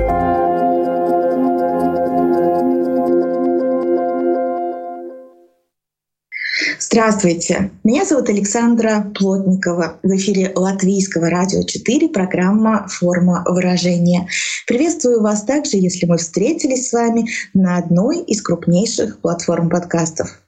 – Здравствуйте, меня зовут Александра Плотникова. В эфире Латвийского радио 4 программа «Форма выражения». Приветствую вас также, если мы встретились с вами на одной из крупнейших платформ подкастов.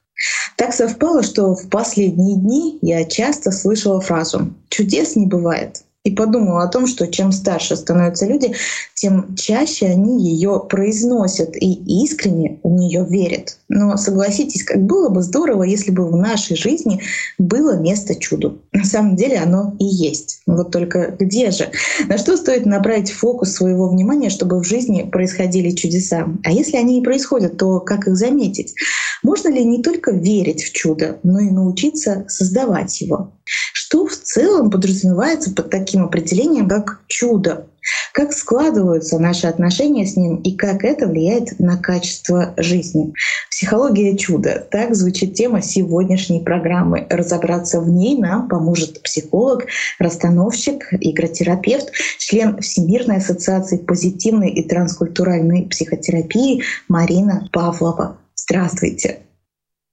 Так совпало, что в последние дни я часто слышала фразу «чудес не бывает» и подумала о том, что чем старше становятся люди, тем чаще они ее произносят и искренне в нее верят. Но согласитесь, как было бы здорово, если бы в нашей жизни было место чуду. На самом деле оно и есть. Вот только где же? На что стоит направить фокус своего внимания, чтобы в жизни происходили чудеса? А если они и происходят, то как их заметить? Можно ли не только верить в чудо, но и научиться создавать его? Что в целом подразумевается под таким определением, как чудо? Как складываются наши отношения с ним и как это влияет на качество жизни? Психология чуда. Так звучит тема сегодняшней программы. Разобраться в ней нам поможет психолог, расстановщик, игротерапевт, член Всемирной ассоциации позитивной и транскультуральной психотерапии Марина Павлова. Здравствуйте.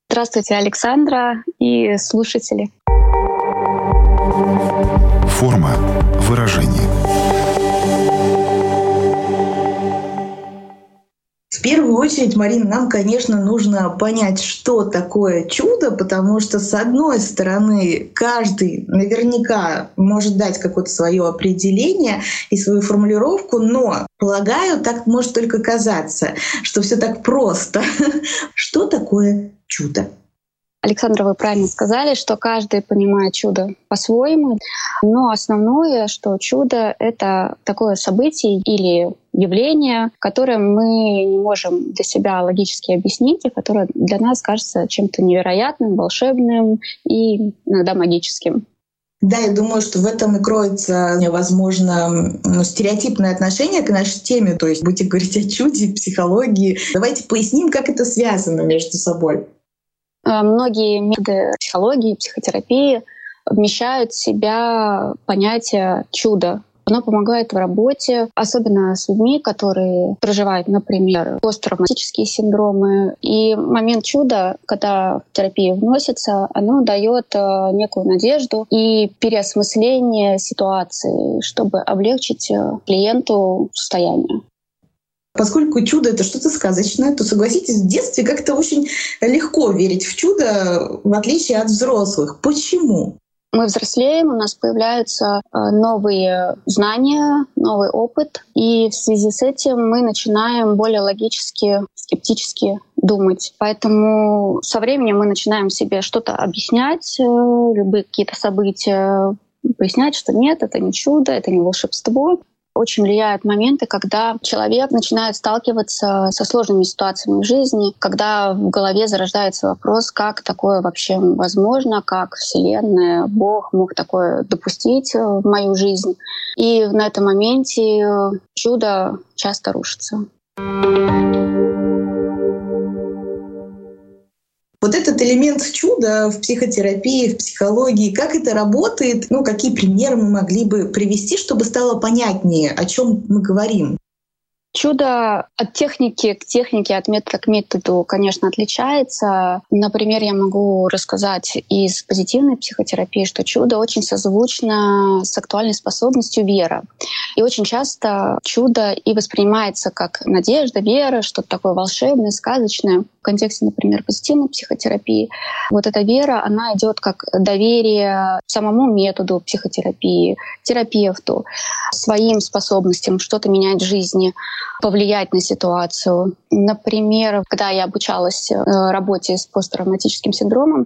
Здравствуйте, Александра и слушатели. Форма выражения. В первую очередь, Марина, нам, конечно, нужно понять, что такое чудо, потому что, с одной стороны, каждый наверняка может дать какое-то свое определение и свою формулировку, но, полагаю, так может только казаться, что все так просто. Что такое чудо? Александра, вы правильно сказали, что каждый понимает чудо по-своему, но основное, что чудо — это такое событие или явление, которое мы не можем для себя логически объяснить, и которое для нас кажется чем-то невероятным, волшебным и иногда магическим. Да, я думаю, что в этом и кроется, возможно, ну, стереотипное отношение к нашей теме. То есть будете говорить о чуде, психологии. Давайте поясним, как это связано между собой. Э, многие методы психологии, психотерапии вмещают в себя понятие чуда. Оно помогает в работе, особенно с людьми, которые проживают, например, посттравматические синдромы. И момент чуда, когда в терапию вносится, оно дает э, некую надежду и переосмысление ситуации, чтобы облегчить э, клиенту состояние. Поскольку чудо — это что-то сказочное, то, согласитесь, в детстве как-то очень легко верить в чудо, в отличие от взрослых. Почему? Мы взрослеем, у нас появляются э, новые знания, новый опыт, и в связи с этим мы начинаем более логически, скептически думать. Поэтому со временем мы начинаем себе что-то объяснять, э, любые какие-то события, пояснять, что нет, это не чудо, это не волшебство очень влияют моменты, когда человек начинает сталкиваться со сложными ситуациями в жизни, когда в голове зарождается вопрос, как такое вообще возможно, как Вселенная, Бог мог такое допустить в мою жизнь. И на этом моменте чудо часто рушится. Вот этот элемент чуда в психотерапии, в психологии, как это работает, ну, какие примеры мы могли бы привести, чтобы стало понятнее, о чем мы говорим? Чудо от техники к технике, от метода к методу, конечно, отличается. Например, я могу рассказать из позитивной психотерапии, что чудо очень созвучно с актуальной способностью вера. И очень часто чудо и воспринимается как надежда, вера, что-то такое волшебное, сказочное. В контексте, например, позитивной психотерапии вот эта вера, она идет как доверие самому методу психотерапии, терапевту, своим способностям что-то менять в жизни повлиять на ситуацию. Например, когда я обучалась э, работе с посттравматическим синдромом,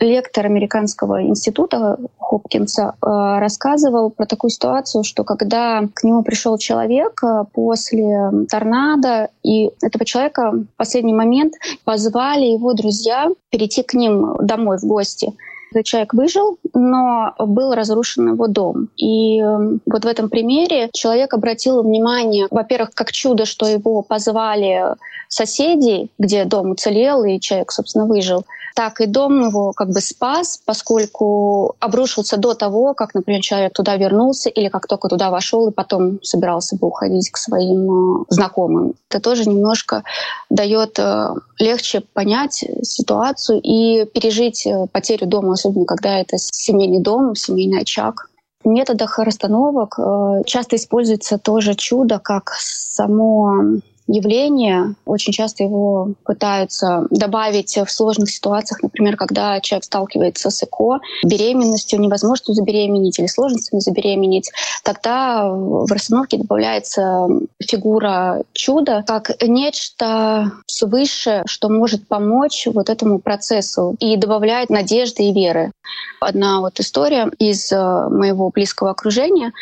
лектор Американского института Хопкинса э, рассказывал про такую ситуацию, что когда к нему пришел человек э, после торнадо, и этого человека в последний момент позвали его друзья перейти к ним домой в гости. Этот человек выжил, но был разрушен его дом. И эм, вот в этом примере человек обратил внимание, во-первых, как чудо, что его позвали соседи, где дом уцелел, и человек, собственно, выжил так и дом его как бы спас, поскольку обрушился до того, как, например, человек туда вернулся или как только туда вошел и потом собирался бы уходить к своим э, знакомым. Это тоже немножко дает э, легче понять ситуацию и пережить э, потерю дома, особенно когда это семейный дом, семейный очаг. В методах расстановок часто используется тоже чудо как само явление. Очень часто его пытаются добавить в сложных ситуациях, например, когда человек сталкивается с ЭКО, беременностью, невозможностью забеременеть или сложностями забеременеть. Тогда в расстановке добавляется фигура чуда как нечто свыше, что может помочь вот этому процессу и добавляет надежды и веры. Одна вот история из э, моего близкого окружения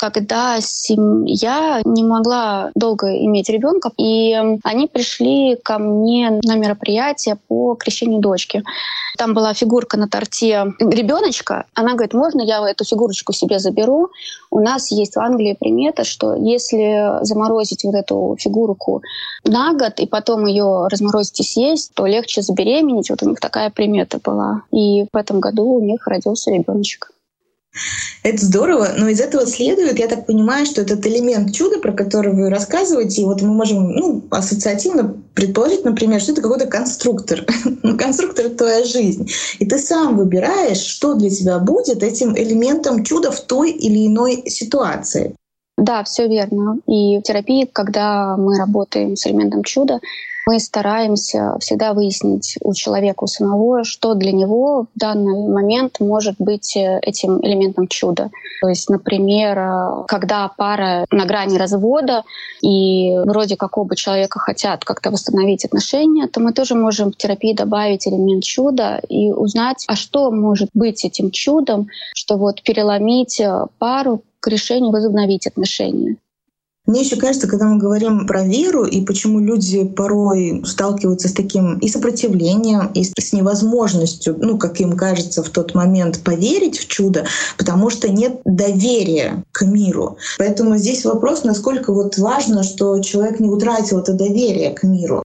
когда семья не могла долго иметь ребенка, и они пришли ко мне на мероприятие по крещению дочки. Там была фигурка на торте ребеночка. Она говорит, можно я эту фигурочку себе заберу? У нас есть в Англии примета, что если заморозить вот эту фигурку на год и потом ее разморозить и съесть, то легче забеременеть. Вот у них такая примета была. И в этом году у них родился ребеночек. Это здорово, но из этого следует, я так понимаю, что этот элемент чуда, про который вы рассказываете, и вот мы можем ну, ассоциативно предположить, например, что это какой-то конструктор. ну, конструктор — твоя жизнь. И ты сам выбираешь, что для тебя будет этим элементом чуда в той или иной ситуации. Да, все верно. И в терапии, когда мы работаем с элементом чуда, мы стараемся всегда выяснить у человека у самого, что для него в данный момент может быть э, этим элементом чуда. То есть, например, э, когда пара на грани развода, и вроде как оба человека хотят как-то восстановить отношения, то мы тоже можем в терапии добавить элемент чуда и узнать, а что может быть этим чудом, что вот переломить э, пару к решению возобновить отношения. Мне еще кажется, когда мы говорим про веру и почему люди порой сталкиваются с таким и сопротивлением, и с невозможностью, ну, как им кажется в тот момент, поверить в чудо, потому что нет доверия к миру. Поэтому здесь вопрос, насколько вот важно, что человек не утратил это доверие к миру.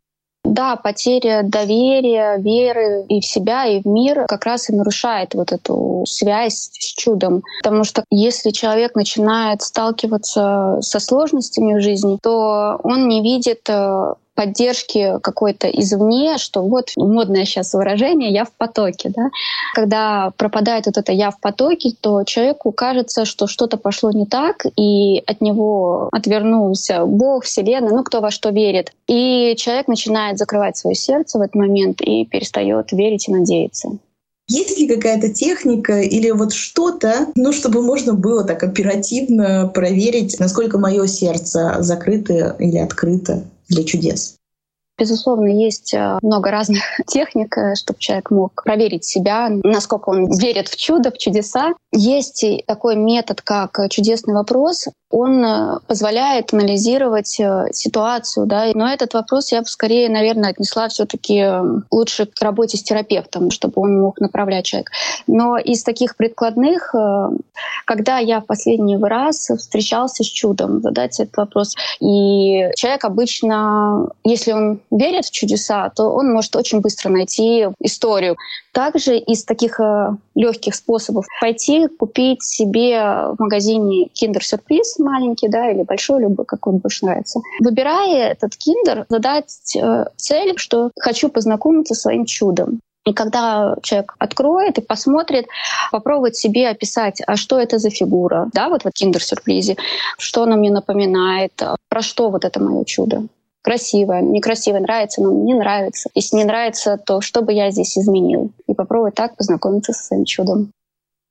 Да, потеря доверия, веры и в себя, и в мир как раз и нарушает вот эту связь с чудом. Потому что если человек начинает сталкиваться со сложностями в жизни, то он не видит э, поддержки какой-то извне, что вот модное сейчас выражение «я в потоке». Да? Когда пропадает вот это «я в потоке», то человеку кажется, что что-то пошло не так, и от него отвернулся Бог, Вселенная, ну кто во что верит. И человек начинает закрывать свое сердце в этот момент и перестает верить и надеяться. Есть ли какая-то техника или вот что-то, ну, чтобы можно было так оперативно проверить, насколько мое сердце закрыто или открыто? Для чудес. Безусловно, есть э, много разных техник, э, чтобы человек мог проверить себя, насколько он верит в чудо, в чудеса. Есть такой метод, как чудесный вопрос он э, позволяет анализировать э, ситуацию, да, но этот вопрос я бы скорее, наверное, отнесла все-таки э, лучше к работе с терапевтом, чтобы он мог направлять человека. Но из таких прикладных, когда я в последний раз встречался с чудом, задать этот вопрос, и человек обычно, если он верит в чудеса, то он может очень быстро найти историю. Также из таких легких способов пойти купить себе в магазине киндер-сюрприз маленький, да, или большой, любой, как он больше нравится. Выбирая этот киндер, задать э, цель, что хочу познакомиться со своим чудом. И когда человек откроет и посмотрит, попробовать себе описать, а что это за фигура, да, вот в киндер-сюрпризе, что она мне напоминает, про что вот это мое чудо. Красиво, некрасиво, нравится, но не нравится. Если не нравится, то что бы я здесь изменил? И попробовать так познакомиться со своим чудом.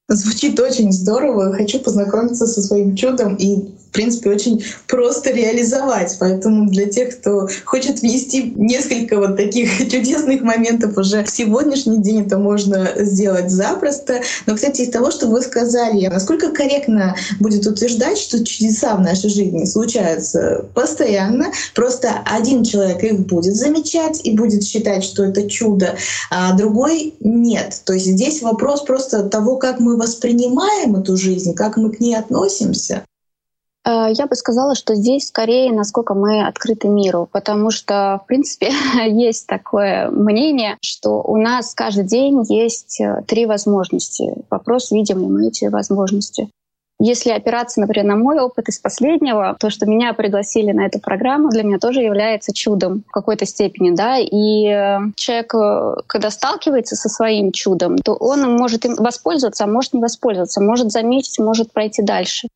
Звучит очень здорово. Хочу познакомиться со своим чудом и принципе, очень просто реализовать. Поэтому для тех, кто хочет внести несколько вот таких чудесных моментов уже в сегодняшний день, это можно сделать запросто. Но, кстати, из того, что вы сказали, насколько корректно будет утверждать, что чудеса в нашей жизни случаются постоянно, просто один человек их будет замечать и будет считать, что это чудо, а другой нет. То есть здесь вопрос просто того, как мы воспринимаем эту жизнь, как мы к ней относимся. Э, я бы сказала, что здесь скорее, насколько мы открыты миру, потому что, в принципе, есть такое мнение, что у нас каждый день есть э, три возможности. Вопрос, видим ли мы эти возможности. Если опираться, например, на мой опыт из последнего, то, что меня пригласили на эту программу, для меня тоже является чудом в какой-то степени, да. И э, человек, когда сталкивается со своим чудом, то он может им воспользоваться, а может не воспользоваться, может заметить, может пройти дальше.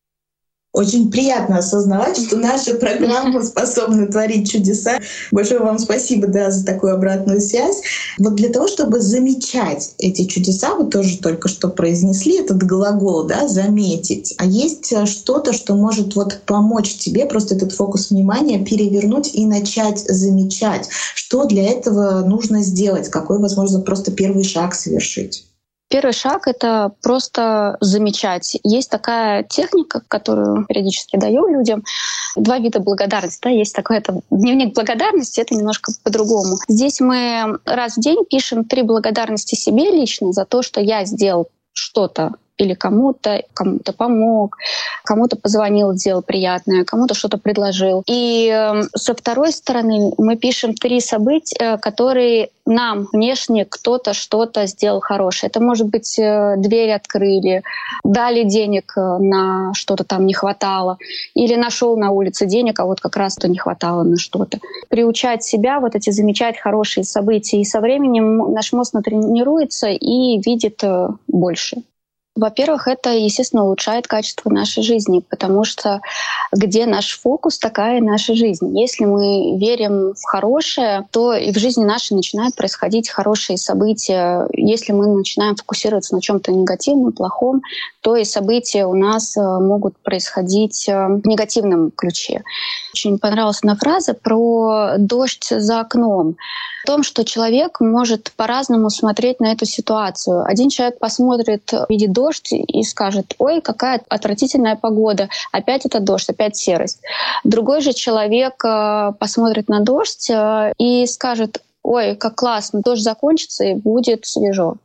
Очень приятно осознавать, что наши программы способны творить чудеса. Большое вам спасибо да, за такую обратную связь. Вот для того, чтобы замечать эти чудеса, вы тоже только что произнесли этот глагол, да, заметить. А есть э, что-то, что может вот помочь тебе просто этот фокус внимания перевернуть и начать замечать. Что для этого нужно сделать? Какой, возможно, просто первый шаг совершить? Первый шаг — это просто замечать. Есть такая техника, которую периодически даю людям. Два вида благодарности. Да? Есть такой это дневник благодарности, это немножко по-другому. Здесь мы раз в день пишем три благодарности себе лично за то, что я сделал что-то или кому-то, кому-то помог, кому-то позвонил, сделал приятное, кому-то что-то предложил. И эм, со второй стороны мы пишем три события, которые нам внешне кто-то что-то сделал хорошее. Это может быть э, дверь открыли, дали денег э, на что-то там не хватало, или нашел на улице денег, а вот как раз то не хватало на что-то. Приучать себя вот эти замечать хорошие события, и со временем наш мозг натренируется и видит э, больше. Во-первых, это, естественно, улучшает качество нашей жизни, потому что где наш фокус, такая наша жизнь. Если мы верим в хорошее, то и в жизни нашей начинают происходить хорошие события. Если мы начинаем фокусироваться на чем-то негативном, плохом, то и события у нас э, могут происходить э, в негативном ключе. Очень понравилась одна фраза про дождь за окном в том, что человек может по-разному смотреть на эту ситуацию. Один человек посмотрит, видит дождь и скажет, ой, какая отвратительная погода, опять это дождь, опять серость. Другой же человек э, посмотрит на дождь э, и скажет, ой, как классно, дождь закончится и будет свежо.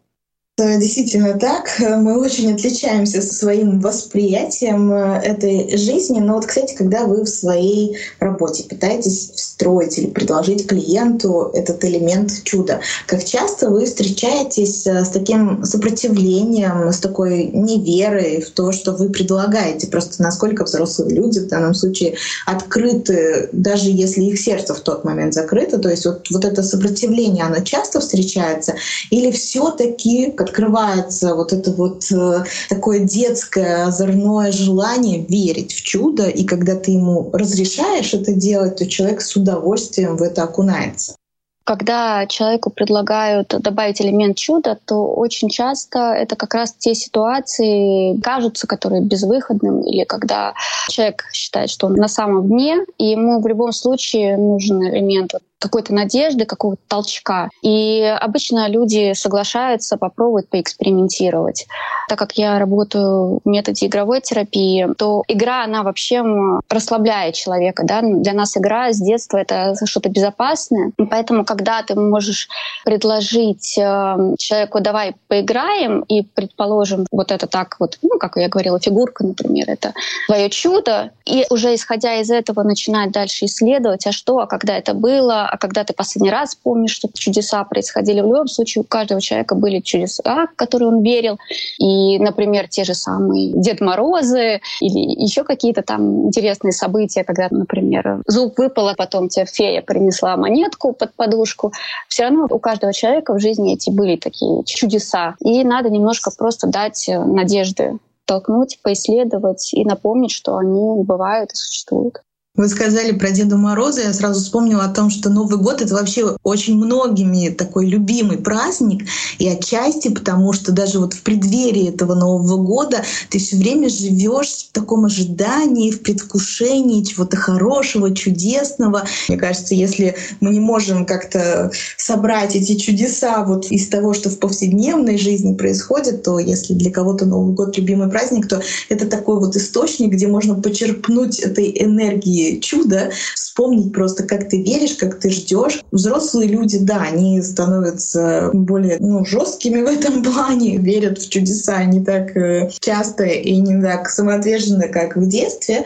Действительно так. Мы очень отличаемся своим восприятием э, этой жизни. Но вот, кстати, когда вы в своей работе пытаетесь встроить или предложить клиенту этот элемент чуда, как часто вы встречаетесь э, с таким сопротивлением, с такой неверой в то, что вы предлагаете? Просто насколько взрослые люди в данном случае открыты, даже если их сердце в тот момент закрыто. То есть вот, вот это сопротивление, оно часто встречается? Или все таки открывается вот это вот э, такое детское озорное желание верить в чудо, и когда ты ему разрешаешь это делать, то человек с удовольствием в это окунается. Когда человеку предлагают добавить элемент чуда, то очень часто это как раз те ситуации кажутся, которые безвыходным, или когда человек считает, что он на самом дне, и ему в любом случае нужен элемент какой-то надежды, какого-то толчка. И обычно люди соглашаются попробовать поэкспериментировать. Так как я работаю в методе игровой терапии, то игра, она вообще расслабляет человека. Да? Для нас игра с детства — это что-то безопасное. Поэтому, когда ты можешь предложить э, человеку «давай поиграем», и, предположим, вот это так вот, ну, как я говорила, фигурка, например, это твое чудо, и уже исходя из этого начинать дальше исследовать, а что, а когда это было, а когда ты последний раз помнишь, что чудеса происходили. В любом случае у каждого человека были чудеса, в которые он верил. И, например, те же самые Дед Морозы или еще какие-то там интересные события, когда, например, зуб выпал, а потом тебе фея принесла монетку под подушку. Все равно у каждого человека в жизни эти были такие чудеса. И надо немножко просто дать надежды толкнуть, поисследовать и напомнить, что они бывают и существуют. Вы сказали про Деда Мороза, я сразу вспомнила о том, что Новый год — это вообще очень многими такой любимый праздник, и отчасти потому, что даже вот в преддверии этого Нового года ты все время живешь в таком ожидании, в предвкушении чего-то хорошего, чудесного. Мне кажется, если мы не можем как-то собрать эти чудеса вот из того, что в повседневной жизни происходит, то если для кого-то Новый год — любимый праздник, то это такой вот источник, где можно почерпнуть этой энергии чудо, вспомнить просто, как ты веришь, как ты ждешь. Взрослые люди, да, они становятся более ну, жесткими в этом плане, верят в чудеса не так э, часто и не так самоотверженно, как в детстве.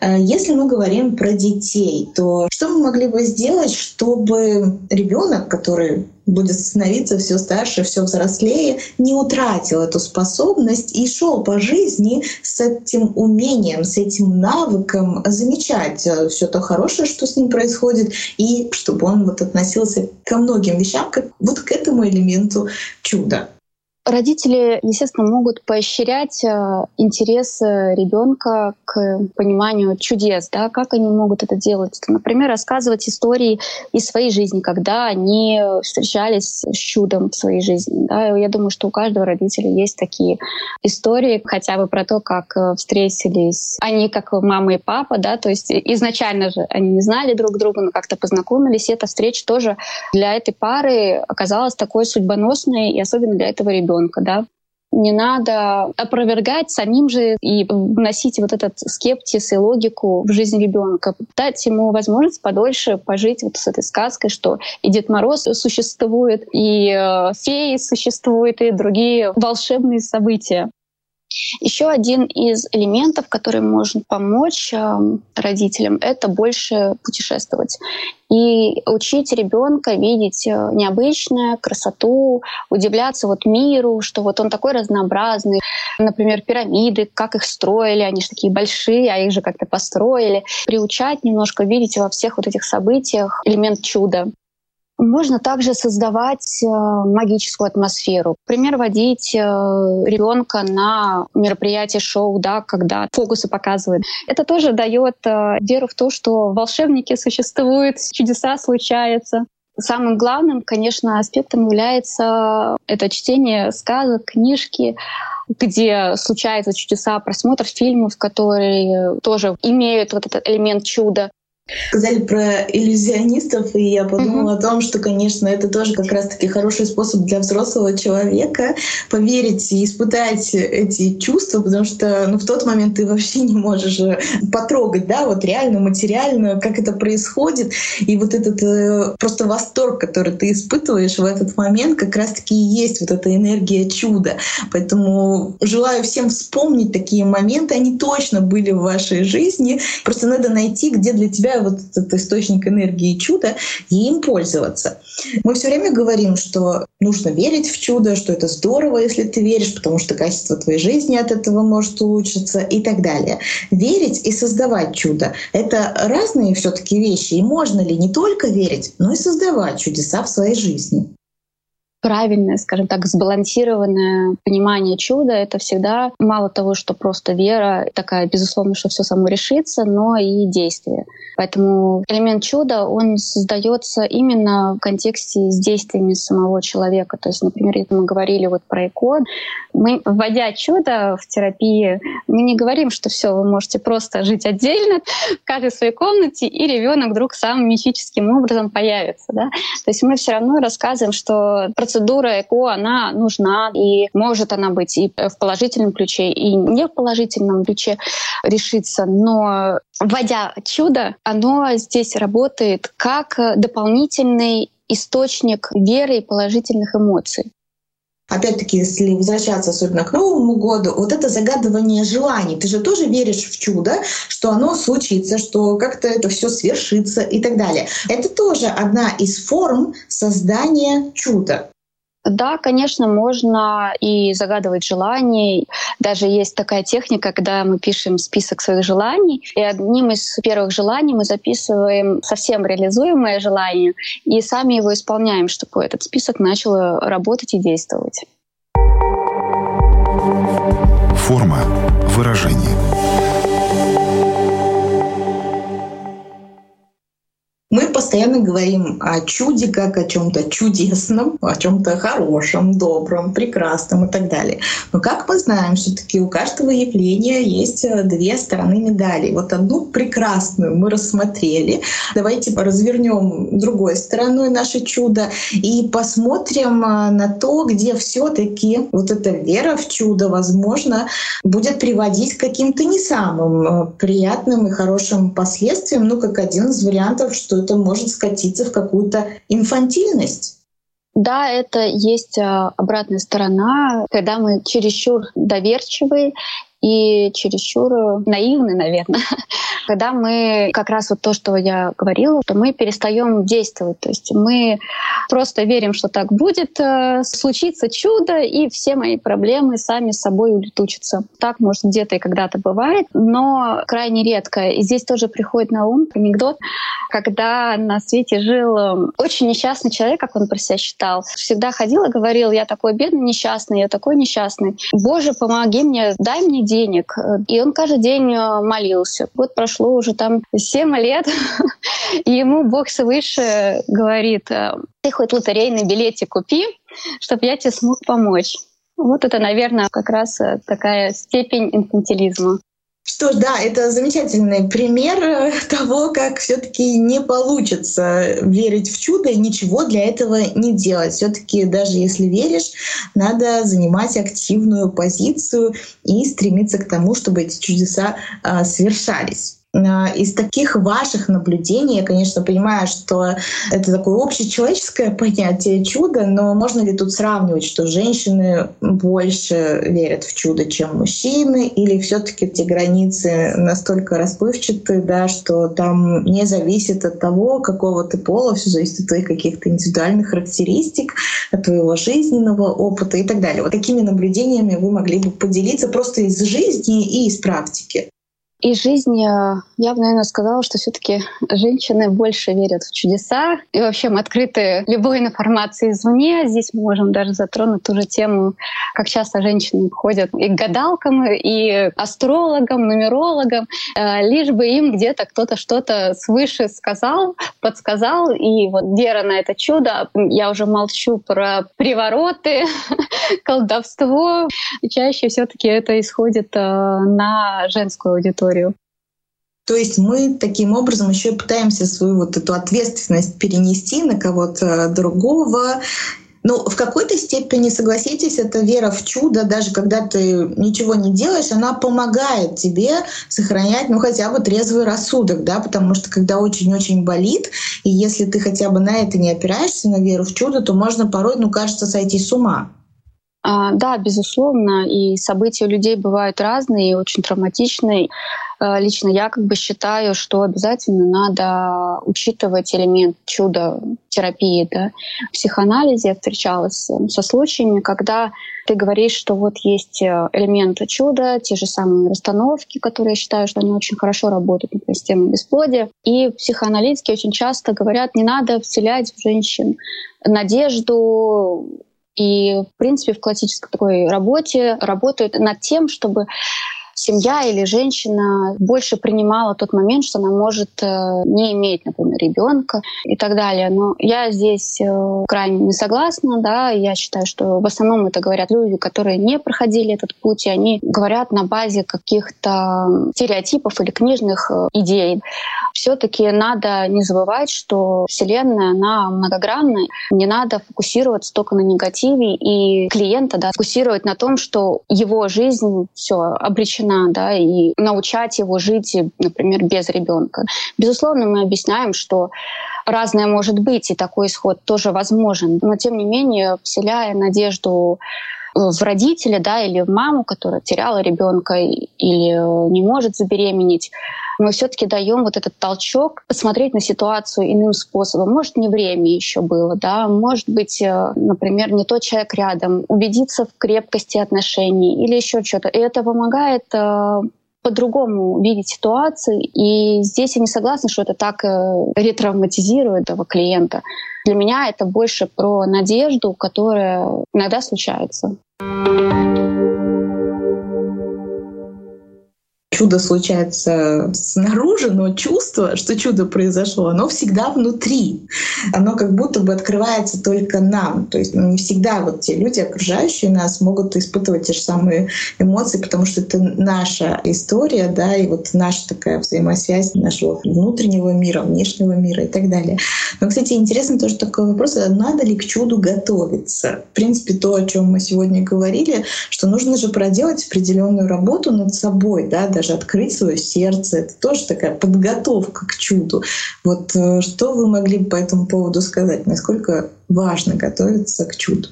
Э, если мы говорим про детей, то что мы могли бы сделать, чтобы ребенок, который будет становиться все старше, все взрослее, не утратил эту способность и шел по жизни с этим умением, с этим навыком замечать э, все то хорошее, что с ним происходит, и чтобы он вот относился ко многим вещам, как вот к этому элементу чуда. Родители, естественно, могут поощрять э, интерес ребенка к пониманию чудес, да, как они могут это делать. Например, рассказывать истории из своей жизни, когда они встречались с чудом в своей жизни. Да. Я думаю, что у каждого родителя есть такие истории, хотя бы про то, как э, встретились они как мама и папа, да, то есть изначально же они не знали друг друга, но как-то познакомились, и эта встреча тоже для этой пары оказалась такой судьбоносной, и особенно для этого ребенка ребенка, да. Не надо опровергать самим же и вносить вот этот скептиз и логику в жизнь ребенка, дать ему возможность подольше пожить вот с этой сказкой, что и Дед Мороз существует, и э, феи существуют, и другие волшебные события. Еще один из элементов, который может помочь эм, родителям, это больше путешествовать и учить ребенка видеть э, необычное, красоту, удивляться вот миру, что вот он такой разнообразный. Например, пирамиды, как их строили, они же такие большие, а их же как-то построили. Приучать немножко видеть во всех вот этих событиях элемент чуда. Можно также создавать э, магическую атмосферу. Например, водить э, ребенка на мероприятие шоу, да, когда фокусы показывают. Это тоже дает э, веру в то, что волшебники существуют, чудеса случаются. Самым главным, конечно, аспектом является это чтение сказок, книжки, где случаются чудеса, просмотр фильмов, которые тоже имеют вот этот элемент чуда. Сказали про иллюзионистов, и я подумала mm-hmm. о том, что, конечно, это тоже как раз-таки хороший способ для взрослого человека поверить и испытать эти чувства, потому что ну, в тот момент ты вообще не можешь э, потрогать, да, вот реально, материально, как это происходит. И вот этот э, просто восторг, который ты испытываешь в этот момент, как раз-таки и есть вот эта энергия чуда. Поэтому желаю всем вспомнить такие моменты, они точно были в вашей жизни. Просто надо найти, где для тебя вот этот источник энергии чуда, и им пользоваться. Мы все время говорим, что нужно верить в чудо, что это здорово, если ты веришь, потому что качество твоей жизни от этого может улучшиться и так далее. Верить и создавать чудо — это разные все таки вещи, и можно ли не только верить, но и создавать чудеса в своей жизни правильное, скажем так, сбалансированное понимание чуда — это всегда мало того, что просто вера такая, безусловно, что все само решится, но и действие. Поэтому элемент чуда, он создается именно в контексте с действиями самого человека. То есть, например, если мы говорили вот про икон, мы, вводя чудо в терапии, мы не говорим, что все, вы можете просто жить отдельно в каждой своей комнате, и ребенок вдруг самым мифическим образом появится. Да? То есть мы все равно рассказываем, что процедура ЭКО, она нужна, и может она быть и в положительном ключе, и не в положительном ключе решиться. Но вводя чудо, оно здесь работает как дополнительный источник веры и положительных эмоций. Опять-таки, если возвращаться особенно к Новому году, вот это загадывание желаний, ты же тоже веришь в чудо, что оно случится, что как-то это все свершится и так далее. Это тоже одна из форм создания чуда. Да, конечно, можно и загадывать желания. Даже есть такая техника, когда мы пишем список своих желаний, и одним из первых желаний мы записываем совсем реализуемое желание и сами его исполняем, чтобы этот список начал работать и действовать. Форма выражения. Постоянно говорим о чуде как о чем-то чудесном, о чем-то хорошем, добром, прекрасном и так далее. Но как мы знаем, все-таки у каждого явления есть э, две стороны медали. Вот одну прекрасную мы рассмотрели. Давайте развернем другой стороной наше чудо и посмотрим э, на то, где все-таки вот эта вера в чудо, возможно, будет приводить к каким-то не самым э, приятным и хорошим последствиям, ну, как один из вариантов, что это может скатиться в какую-то инфантильность. Да, это есть а, обратная сторона, когда мы чересчур доверчивы и чересчур наивны, наверное, когда мы как раз вот то, что я говорила, что мы перестаем действовать. То есть мы просто верим, что так будет, э, случится чудо, и все мои проблемы сами собой улетучатся. Так, может, где-то и когда-то бывает, но крайне редко. И здесь тоже приходит на ум анекдот, когда на свете жил э, очень несчастный человек, как он про себя считал. Всегда ходил и говорил, я такой бедный, несчастный, я такой несчастный. Боже, помоги мне, дай мне денег. И он каждый день э, молился. Год прошло уже там 7 лет, и ему Бог свыше говорит, э, ты хоть лотерейный билетик купи, чтобы я тебе смог помочь. Вот это, наверное, как раз э, такая степень инфантилизма. Что ж, да, это замечательный пример э, того, как все-таки не получится верить в чудо и ничего для этого не делать. Все-таки даже если веришь, надо занимать активную позицию и стремиться к тому, чтобы эти чудеса а, свершались. А, из таких ваших наблюдений, я, конечно, понимаю, что это такое общечеловеческое понятие чуда, но можно ли тут сравнивать, что женщины больше верят в чудо, чем мужчины, или все таки эти границы настолько расплывчаты, да, что там не зависит от того, какого ты пола, все зависит от твоих каких-то индивидуальных характеристик, от твоего жизненного опыта и так далее. Вот такими наблюдениями вы могли бы поделиться просто из жизни и из практики. И жизнь, я бы, наверное, сказала, что все таки женщины больше верят в чудеса. И вообще мы открыты любой информации извне. Здесь мы можем даже затронуть ту же тему, как часто женщины ходят и к гадалкам, и астрологам, нумерологам, э, лишь бы им где-то кто-то что-то свыше сказал, подсказал. И вот вера на это чудо, я уже молчу про привороты, колдовство. Чаще все таки это исходит э, на женскую аудиторию историю. То есть мы таким образом еще пытаемся свою вот эту ответственность перенести на кого-то другого. Но в какой-то степени, согласитесь, эта вера в чудо, даже когда ты ничего не делаешь, она помогает тебе сохранять, ну, хотя бы трезвый рассудок, да, потому что когда очень-очень болит, и если ты хотя бы на это не опираешься, на веру в чудо, то можно порой, ну, кажется, сойти с ума. А, да, безусловно, и события у людей бывают разные, и очень травматичные. А, лично я как бы считаю, что обязательно надо учитывать элемент чуда терапии. Да. В психоанализе я встречалась э, со случаями, когда ты говоришь, что вот есть э, элементы чуда, те же самые расстановки, которые я считаю, что они очень хорошо работают, например, с темой бесплодия. И психоаналитики очень часто говорят, не надо вселять в женщин надежду, и, в принципе, в классической такой работе работают над тем, чтобы семья или женщина больше принимала тот момент, что она может э, не иметь, например, ребенка и так далее. Но я здесь э, крайне не согласна, да, я считаю, что в основном это говорят люди, которые не проходили этот путь, и они говорят на базе каких-то стереотипов или книжных э, идей. Все-таки надо не забывать, что Вселенная, она многогранная, не надо фокусироваться только на негативе, и клиента да, фокусировать на том, что его жизнь все обречена женщина, да, и научать его жить, например, без ребенка. Безусловно, мы объясняем, что разное может быть, и такой исход тоже возможен. Но тем не менее, вселяя надежду в родителя, да, или в маму, которая теряла ребенка или не может забеременеть, мы все-таки даем вот этот толчок посмотреть на ситуацию иным способом. Может, не время еще было, да, может быть, э, например, не тот человек рядом, убедиться в крепкости отношений или еще что-то. И это помогает э, по-другому видеть ситуацию. И здесь я не согласна, что это так э, ретравматизирует этого клиента. Для меня это больше про надежду, которая иногда случается. Música чудо случается снаружи, но чувство, что чудо произошло, оно всегда внутри. Оно как будто бы открывается только нам. То есть ну, не всегда вот те люди, окружающие нас, могут испытывать те же самые эмоции, потому что это наша история, да, и вот наша такая взаимосвязь нашего внутреннего мира, внешнего мира и так далее. Но, кстати, интересно тоже такой вопрос, а надо ли к чуду готовиться? В принципе, то, о чем мы сегодня говорили, что нужно же проделать определенную работу над собой, да, даже открыть свое сердце. Это тоже такая подготовка к чуду. Вот э, что вы могли бы по этому поводу сказать? Насколько важно готовиться к чуду?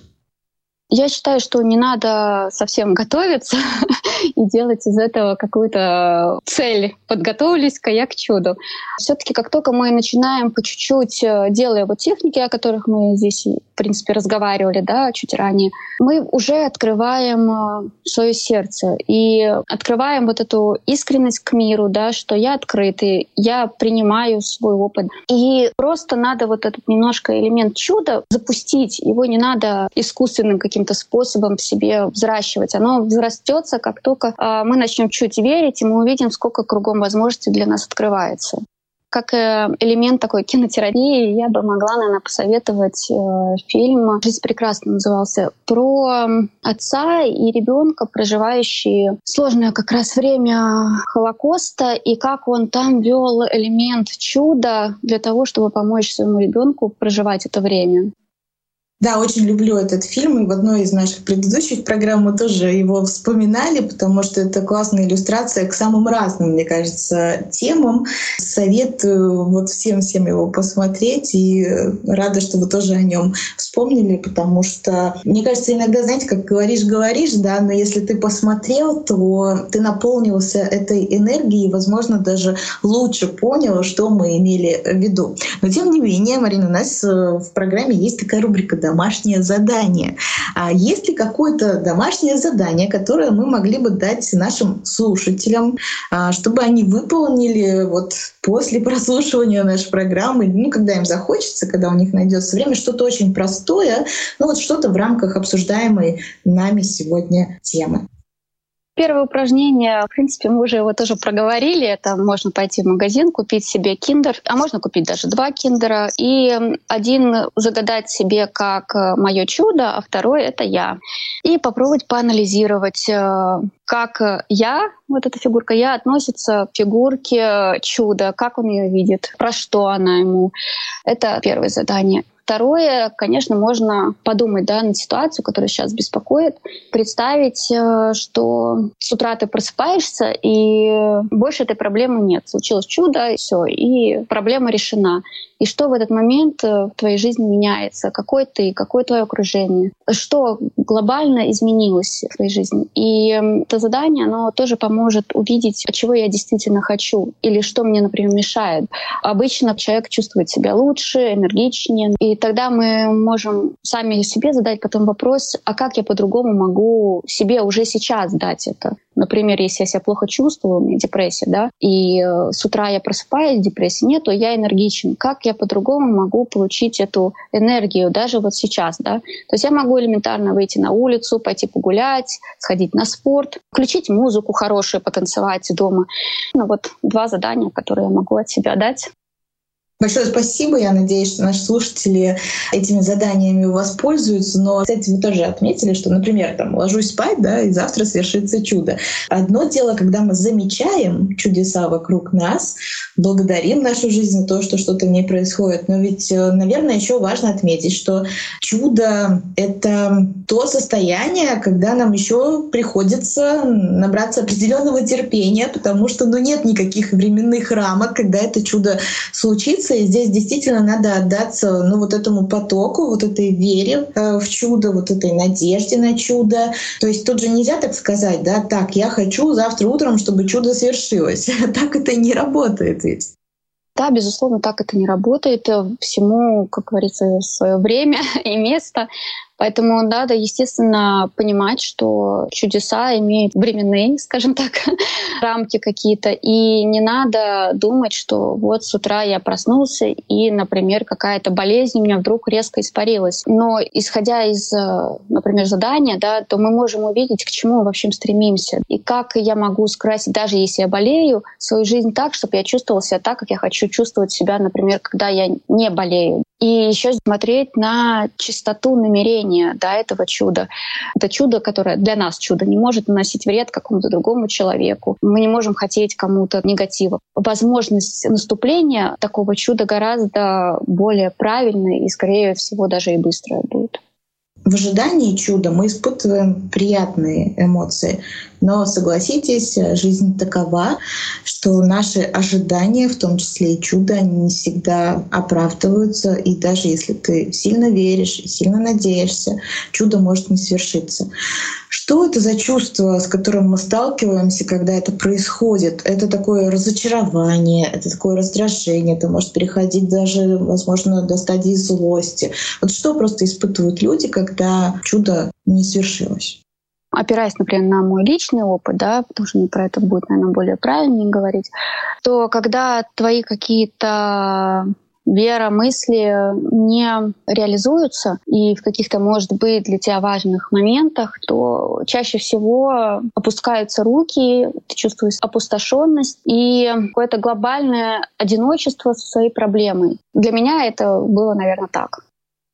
Я считаю, что не надо совсем готовиться и делать из этого какую-то цель. Подготовились-ка я к чуду. все таки как только мы начинаем по чуть-чуть, э, делая вот техники, о которых мы здесь, в принципе, разговаривали, да, чуть ранее, мы уже открываем э, свое сердце и открываем вот эту искренность к миру, да, что я открытый, я принимаю свой опыт. И просто надо вот этот немножко элемент чуда запустить. Его не надо искусственным каким-то способом в себе взращивать. Оно взрастется, как только а, мы начнем чуть верить, и мы увидим, сколько кругом возможностей для нас открывается как э, элемент такой кинотерапии я бы могла, наверное, посоветовать э, фильм «Жизнь прекрасно» назывался, про отца и ребенка, проживающие сложное как раз время Холокоста, и как он там вел элемент чуда для того, чтобы помочь своему ребенку проживать это время. Да, очень люблю этот фильм, и в одной из наших предыдущих программ мы тоже его вспоминали, потому что это классная иллюстрация к самым разным, мне кажется, темам. Советую вот всем-всем его посмотреть, и рада, что вы тоже о нем вспомнили, потому что, мне кажется, иногда, знаете, как говоришь-говоришь, да, но если ты посмотрел, то ты наполнился этой энергией, и, возможно, даже лучше понял, что мы имели в виду. Но тем не менее, Марина, у нас э, в программе есть такая рубрика домашнее задание. А есть ли какое-то домашнее задание, которое мы могли бы дать нашим слушателям, а, чтобы они выполнили вот после прослушивания нашей программы, ну, когда им захочется, когда у них найдется время, что-то очень простое, ну вот что-то в рамках обсуждаемой нами сегодня темы. Первое упражнение, в принципе, мы уже его тоже проговорили. Это можно пойти в магазин, купить себе киндер, а можно купить даже два киндера. И один загадать себе как э, мое чудо, а второй — это я. И попробовать поанализировать, э, как я, вот эта фигурка я, относится к фигурке чуда, как он ее видит, про что она ему. Это первое задание. Второе, конечно, можно подумать да, на ситуацию, которая сейчас беспокоит, представить, э, что с утра ты просыпаешься, и больше этой проблемы нет. Случилось чудо, все, и проблема решена и что в этот момент э, в твоей жизни меняется, какой ты, какое твое окружение, что глобально изменилось в твоей жизни. И это задание, оно тоже поможет увидеть, чего я действительно хочу или что мне, например, мешает. Обычно человек чувствует себя лучше, энергичнее, и тогда мы можем сами себе задать потом вопрос, а как я по-другому могу себе уже сейчас дать это? Например, если я себя плохо чувствую, у меня депрессия, да, и э, с утра я просыпаюсь, депрессии нет, то я энергичен. Как я по-другому могу получить эту энергию даже вот сейчас, да? То есть я могу элементарно выйти на улицу, пойти погулять, сходить на спорт, включить музыку хорошую, потанцевать дома. Ну вот два задания, которые я могу от себя дать. Большое спасибо. Я надеюсь, что наши слушатели этими заданиями воспользуются. Но, кстати, вы тоже отметили, что, например, там ложусь спать, да, и завтра свершится чудо. Одно дело, когда мы замечаем чудеса вокруг нас, благодарим нашу жизнь за то, что что-то в ней происходит. Но ведь, э, наверное, еще важно отметить, что чудо — это то состояние, когда нам еще приходится набраться определенного терпения, потому что ну, нет никаких временных рамок, когда это чудо случится, и здесь действительно надо отдаться ну, вот этому потоку, вот этой вере э, в чудо, вот этой надежде на чудо. То есть тут же нельзя так сказать, да, так, я хочу завтра утром, чтобы чудо свершилось. Так это не работает ведь. Да, безусловно, так это не работает. Всему, как говорится, свое время и место. Поэтому надо, естественно, понимать, что чудеса имеют временные, скажем так, рамки какие-то. И не надо думать, что вот с утра я проснулся, и, например, какая-то болезнь у меня вдруг резко испарилась. Но исходя из, э, например, задания, да, то мы можем увидеть, к чему мы вообще стремимся. И как я могу скрасить, даже если я болею, свою жизнь так, чтобы я чувствовала себя так, как я хочу чувствовать себя, например, когда я не болею. И еще смотреть на чистоту намерения до этого чуда. Это чудо, которое для нас чудо, не может наносить вред какому-то другому человеку. Мы не можем хотеть кому-то негатива. Возможность наступления такого чуда гораздо более правильная и, скорее всего, даже и быстрая будет. В ожидании чуда мы испытываем приятные эмоции. Но согласитесь, жизнь такова, что наши ожидания, в том числе и чудо, они не всегда оправдываются. И даже если ты сильно веришь сильно надеешься, чудо может не свершиться. Что это за чувство, с которым мы сталкиваемся, когда это происходит? Это такое разочарование, это такое раздражение, это может переходить даже, возможно, до стадии злости. Вот что просто испытывают люди, когда чудо не свершилось? Опираясь, например, на мой личный опыт, да, потому что мне про это будет, наверное, более правильнее говорить, то когда твои какие-то вера, мысли не реализуются и в каких-то, может быть, для тебя важных моментах, то чаще всего опускаются руки, ты чувствуешь опустошенность и какое-то глобальное одиночество со своей проблемой. Для меня это было, наверное, так.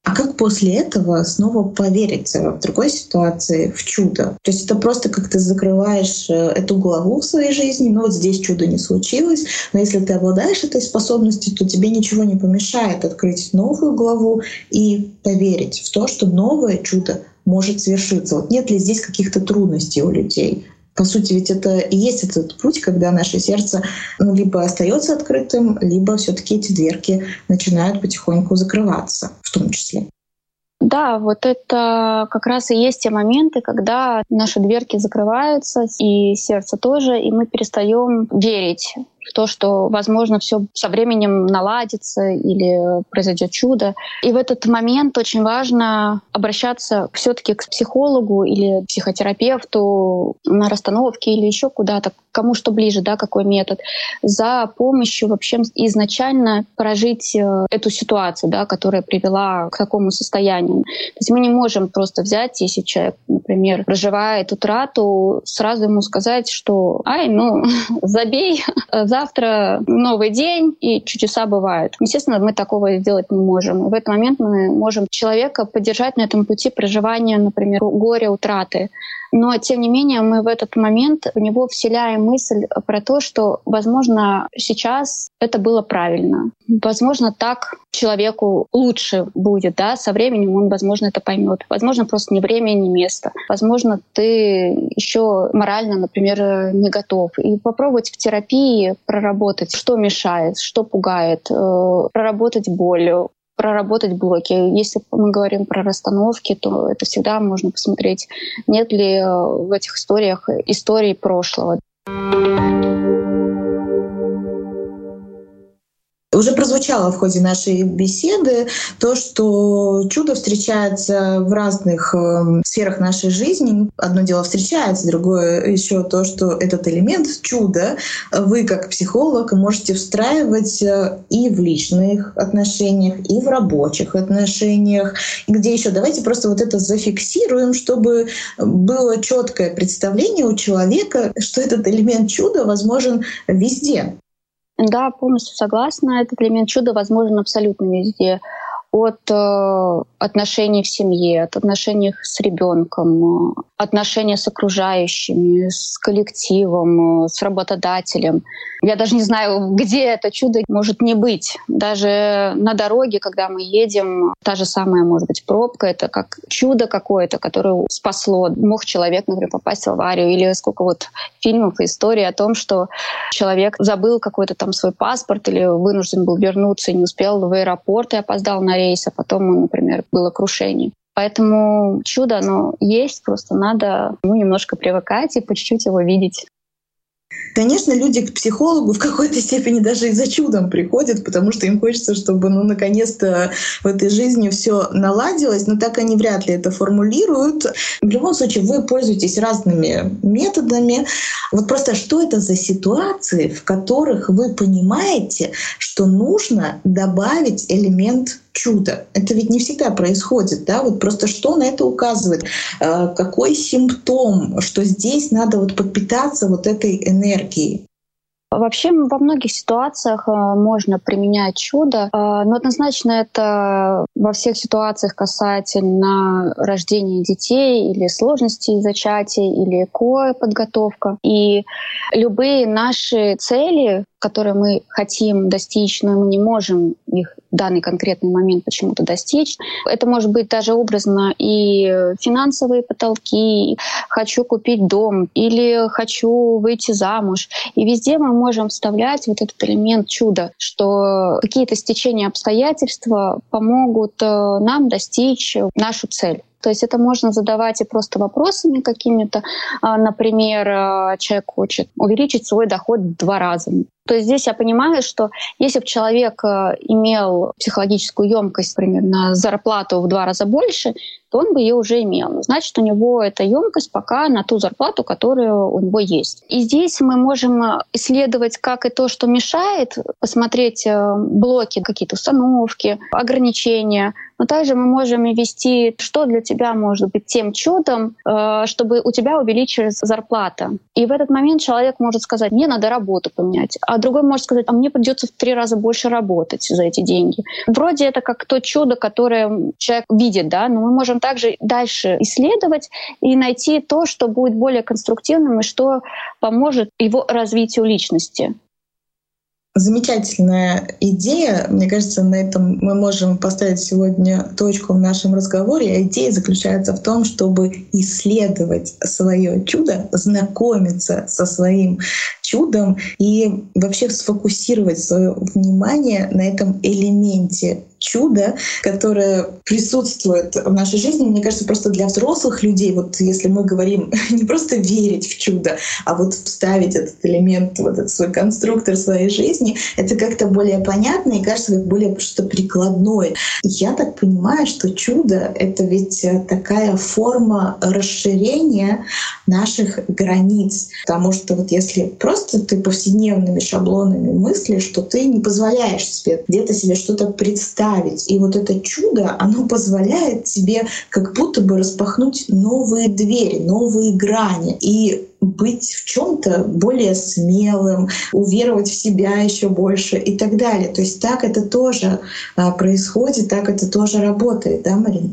А как после этого снова поверить в другой ситуации в чудо? То есть это просто как ты закрываешь э, эту главу в своей жизни, ну вот здесь чудо не случилось, но если ты обладаешь этой способностью, то тебе ничего не помешает открыть новую главу и поверить в то, что новое чудо может свершиться. Вот нет ли здесь каких-то трудностей у людей? По сути, ведь это и есть этот путь, когда наше сердце ну, либо остается открытым, либо все-таки эти дверки начинают потихоньку закрываться, в том числе. Да, вот это как раз и есть те моменты, когда наши дверки закрываются, и сердце тоже, и мы перестаем верить в то, что, возможно, все со временем наладится или произойдет чудо. И в этот момент очень важно обращаться все-таки к психологу или психотерапевту на расстановке или еще куда-то, кому что ближе, да, какой метод, за помощью вообще изначально прожить э, эту ситуацию, да, которая привела к такому состоянию. То есть мы не можем просто взять, если человек, например, проживает утрату, сразу ему сказать, что «ай, ну, забей, завтра новый день, и чудеса бывают». Естественно, мы такого сделать не можем. В этот момент мы можем человека поддержать на этом пути проживания, например, горя, утраты. Но, тем не менее, мы в этот момент в него вселяем мысль про то, что, возможно, сейчас это было правильно. Возможно, так человеку лучше будет, да, со временем он, возможно, это поймет. Возможно, просто не время, не место. Возможно, ты еще морально, например, не готов. И попробовать в терапии проработать, что мешает, что пугает, э, проработать боль, проработать блоки. Если мы говорим про расстановки, то это всегда можно посмотреть, нет ли э, в этих историях историй прошлого. Уже прозвучало в ходе нашей беседы то, что чудо встречается в разных э, сферах нашей жизни. Одно дело встречается, другое еще то, что этот элемент чуда вы как психолог можете встраивать э, и в личных отношениях, и в рабочих отношениях. И где еще давайте просто вот это зафиксируем, чтобы было четкое представление у человека, что этот элемент чуда возможен везде. Да, полностью согласна. Этот элемент чуда возможен абсолютно везде от э, отношений в семье, от отношений с ребенком, отношения с окружающими, с коллективом, с работодателем. Я даже не знаю, где это чудо может не быть. Даже на дороге, когда мы едем, та же самая, может быть, пробка, это как чудо какое-то, которое спасло. Мог человек, например, попасть в аварию. Или сколько вот фильмов и историй о том, что человек забыл какой-то там свой паспорт или вынужден был вернуться и не успел в аэропорт и опоздал на рейс, а потом, например, было крушение. Поэтому чудо, оно есть, просто надо ну, немножко привыкать и по чуть-чуть его видеть. Конечно, люди к психологу в какой-то степени даже и за чудом приходят, потому что им хочется, чтобы, ну, наконец-то в этой жизни все наладилось, но так они вряд ли это формулируют. В любом случае, вы пользуетесь разными методами. Вот просто что это за ситуации, в которых вы понимаете, что нужно добавить элемент чудо. Это ведь не всегда происходит, да, вот просто что на это указывает, э, какой симптом, что здесь надо вот подпитаться вот этой энергией. Вообще во многих ситуациях э, можно применять чудо, э, но однозначно это во всех ситуациях касательно рождения детей или сложностей зачатия или ко-подготовка. И любые наши цели, которые мы хотим достичь, но мы не можем их в данный конкретный момент почему-то достичь. Это может быть даже образно и финансовые потолки, хочу купить дом или хочу выйти замуж. И везде мы можем вставлять вот этот элемент чуда, что какие-то стечения обстоятельств помогут э, нам достичь нашу цель. То есть это можно задавать и просто вопросами какими-то. А, например, э, человек хочет увеличить свой доход в два раза. То есть здесь я понимаю, что если бы человек э, имел психологическую емкость примерно зарплату в два раза больше, то он бы ее уже имел. Значит, у него эта емкость пока на ту зарплату, которая у него есть. И здесь мы можем исследовать как и то, что мешает, посмотреть блоки, какие-то установки, ограничения, но также мы можем ввести, что для тебя может быть тем чудом, чтобы у тебя увеличилась зарплата. И в этот момент человек может сказать, мне надо работу поменять, а другой может сказать, а мне придется в три раза больше работать за эти деньги. Вроде это как то чудо, которое человек видит, да, но мы можем также дальше исследовать и найти то, что будет более конструктивным и что поможет его развитию личности. Замечательная идея. Мне кажется, на этом мы можем поставить сегодня точку в нашем разговоре. А идея заключается в том, чтобы исследовать свое чудо, знакомиться со своим чудом и вообще сфокусировать свое внимание на этом элементе чудо, которое присутствует в нашей жизни, мне кажется, просто для взрослых людей, вот если мы говорим не просто верить в чудо, а вот вставить этот элемент, вот этот свой конструктор своей жизни, это как-то более понятно и кажется как более что-то прикладное. Я так понимаю, что чудо — это ведь такая форма расширения наших границ, потому что вот если просто ты повседневными шаблонами мыслишь, что ты не позволяешь себе где-то себе что-то представить, представить. И вот это чудо, оно позволяет тебе как будто бы распахнуть новые двери, новые грани. И быть в чем-то более смелым, уверовать в себя еще больше и так далее. То есть так это тоже а, происходит, так это тоже работает, да, Марина?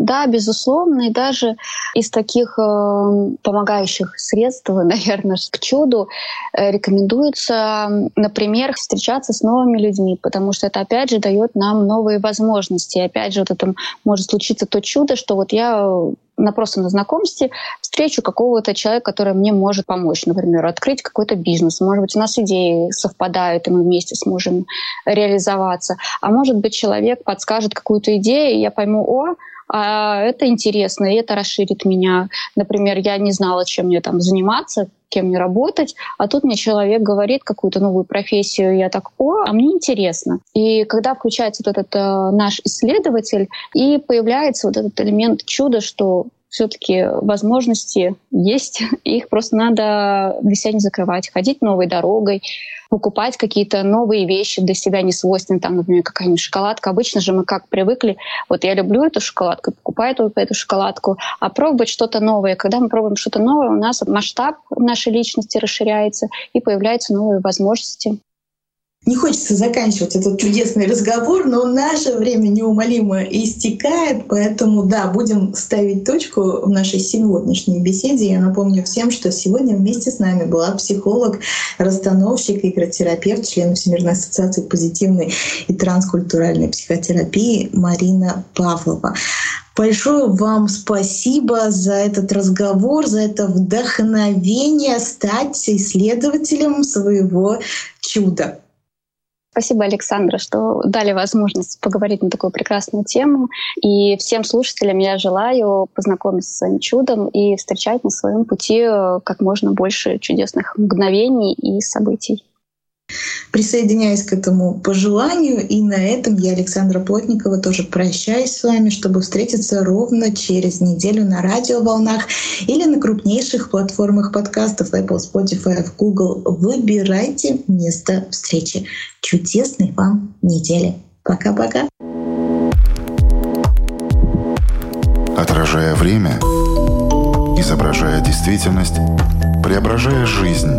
Да, безусловно, и даже из таких э, помогающих средств, наверное, к чуду э, рекомендуется, например, встречаться с новыми людьми, потому что это, опять же, дает нам новые возможности. И, опять же, вот это может случиться то чудо, что вот я на просто на знакомстве встречу какого-то человека, который мне может помочь, например, открыть какой-то бизнес. Может быть, у нас идеи совпадают, и мы вместе сможем реализоваться. А может быть, человек подскажет какую-то идею, и я пойму, о, а это интересно, и это расширит меня. Например, я не знала, чем мне там заниматься, кем мне работать, а тут мне человек говорит какую-то новую профессию, я так, о, а мне интересно. И когда включается вот этот э, наш исследователь, и появляется вот этот элемент чуда, что все-таки возможности есть, их просто надо для себя не закрывать, ходить новой дорогой, покупать какие-то новые вещи для себя не свойственные, там, например, какая-нибудь шоколадка. Обычно же мы как привыкли, вот я люблю эту шоколадку, покупаю эту, эту шоколадку, а пробовать что-то новое. Когда мы пробуем что-то новое, у нас масштаб нашей личности расширяется и появляются новые возможности. Не хочется заканчивать этот чудесный разговор, но наше время неумолимо истекает, поэтому да, будем ставить точку в нашей сегодняшней беседе. Я напомню всем, что сегодня вместе с нами была психолог, расстановщик, игротерапевт, член Всемирной ассоциации позитивной и транскультуральной психотерапии Марина Павлова. Большое вам спасибо за этот разговор, за это вдохновение стать исследователем своего чуда. Спасибо, Александра, что дали возможность поговорить на такую прекрасную тему. И всем слушателям я желаю познакомиться с своим чудом и встречать на своем пути э, как можно больше чудесных мгновений и событий. Присоединяюсь к этому пожеланию, и на этом я, Александра Плотникова, тоже прощаюсь с вами, чтобы встретиться ровно через неделю на радиоволнах или на крупнейших платформах подкастов Apple, Spotify, Google. Выбирайте место встречи. Чудесной вам недели. Пока-пока. Отражая время, изображая действительность, преображая жизнь